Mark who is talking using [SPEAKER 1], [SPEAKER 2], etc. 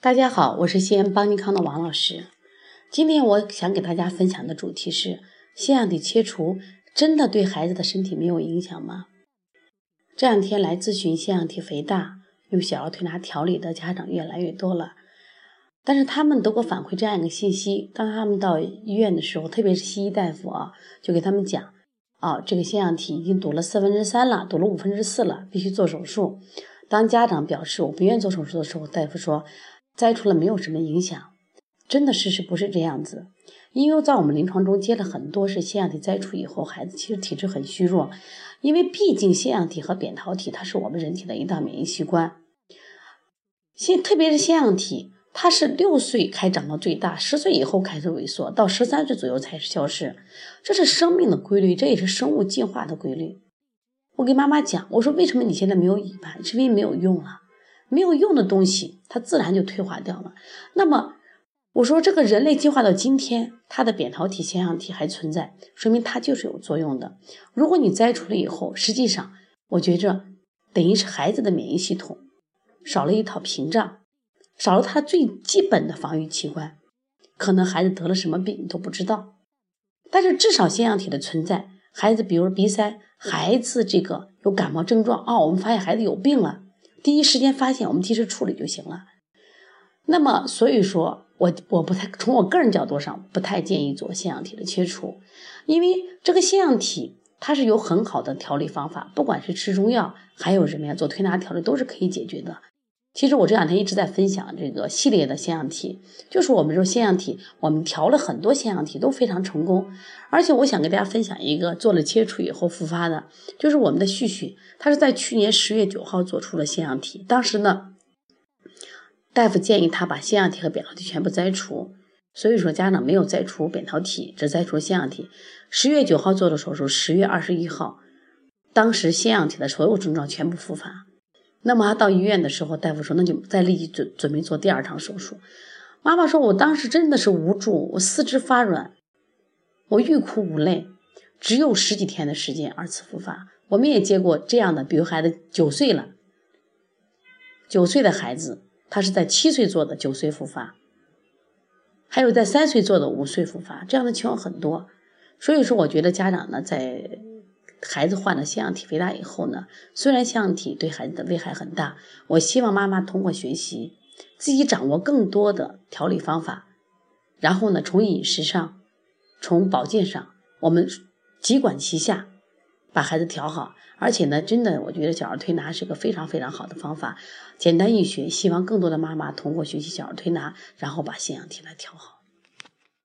[SPEAKER 1] 大家好，我是西安邦尼康的王老师。今天我想给大家分享的主题是：腺样体切除真的对孩子的身体没有影响吗？这两天来咨询腺样体肥大、用小儿推拿调理的家长越来越多了，但是他们都给我反馈这样一个信息：当他们到医院的时候，特别是西医大夫啊，就给他们讲，啊，这个腺样体已经堵了四分之三了，堵了五分之四了，必须做手术。当家长表示我不愿意做手术的时候，大夫说。摘除了没有什么影响，真的事实不是这样子。因为在我们临床中接了很多是腺样体摘除以后，孩子其实体质很虚弱，因为毕竟腺样体和扁桃体它是我们人体的一道免疫器官。腺特别是腺样体，它是六岁开长到最大，十岁以后开始萎缩，到十三岁左右才是消失。这是生命的规律，这也是生物进化的规律。我跟妈妈讲，我说为什么你现在没有尾巴？是因为没有用了。没有用的东西，它自然就退化掉了。那么，我说这个人类进化到今天，它的扁桃体、腺样体还存在，说明它就是有作用的。如果你摘除了以后，实际上我觉着等于是孩子的免疫系统少了一套屏障，少了他最基本的防御器官，可能孩子得了什么病你都不知道。但是至少腺样体的存在，孩子比如鼻塞，孩子这个有感冒症状啊，我们发现孩子有病了。第一时间发现，我们及时处理就行了。那么，所以说我我不太从我个人角度上不太建议做腺样体的切除，因为这个腺样体它是有很好的调理方法，不管是吃中药，还有什么呀，做推拿调理都是可以解决的。其实我这两天一直在分享这个系列的腺样体，就是我们说腺样体，我们调了很多腺样体都非常成功。而且我想跟大家分享一个做了切除以后复发的，就是我们的旭旭，他是在去年十月九号做出了腺样体，当时呢，大夫建议他把腺样体和扁桃体全部摘除，所以说家长没有摘除扁桃体，只摘除腺样体。十月九号做的手术，十月二十一号，当时腺样体的所有症状全部复发。那么他到医院的时候，大夫说那就再立即准准备做第二场手术。妈妈说，我当时真的是无助，我四肢发软，我欲哭无泪。只有十几天的时间，二次复发。我们也接过这样的，比如孩子九岁了，九岁的孩子，他是在七岁做的，九岁复发；还有在三岁做的，五岁复发，这样的情况很多。所以说，我觉得家长呢，在孩子患了腺样体肥大以后呢，虽然腺样体对孩子的危害很大，我希望妈妈通过学习，自己掌握更多的调理方法，然后呢，从饮食上，从保健上，我们几管齐下，把孩子调好。而且呢，真的，我觉得小儿推拿是个非常非常好的方法，简单易学。希望更多的妈妈通过学习小儿推拿，然后把腺样体来调好。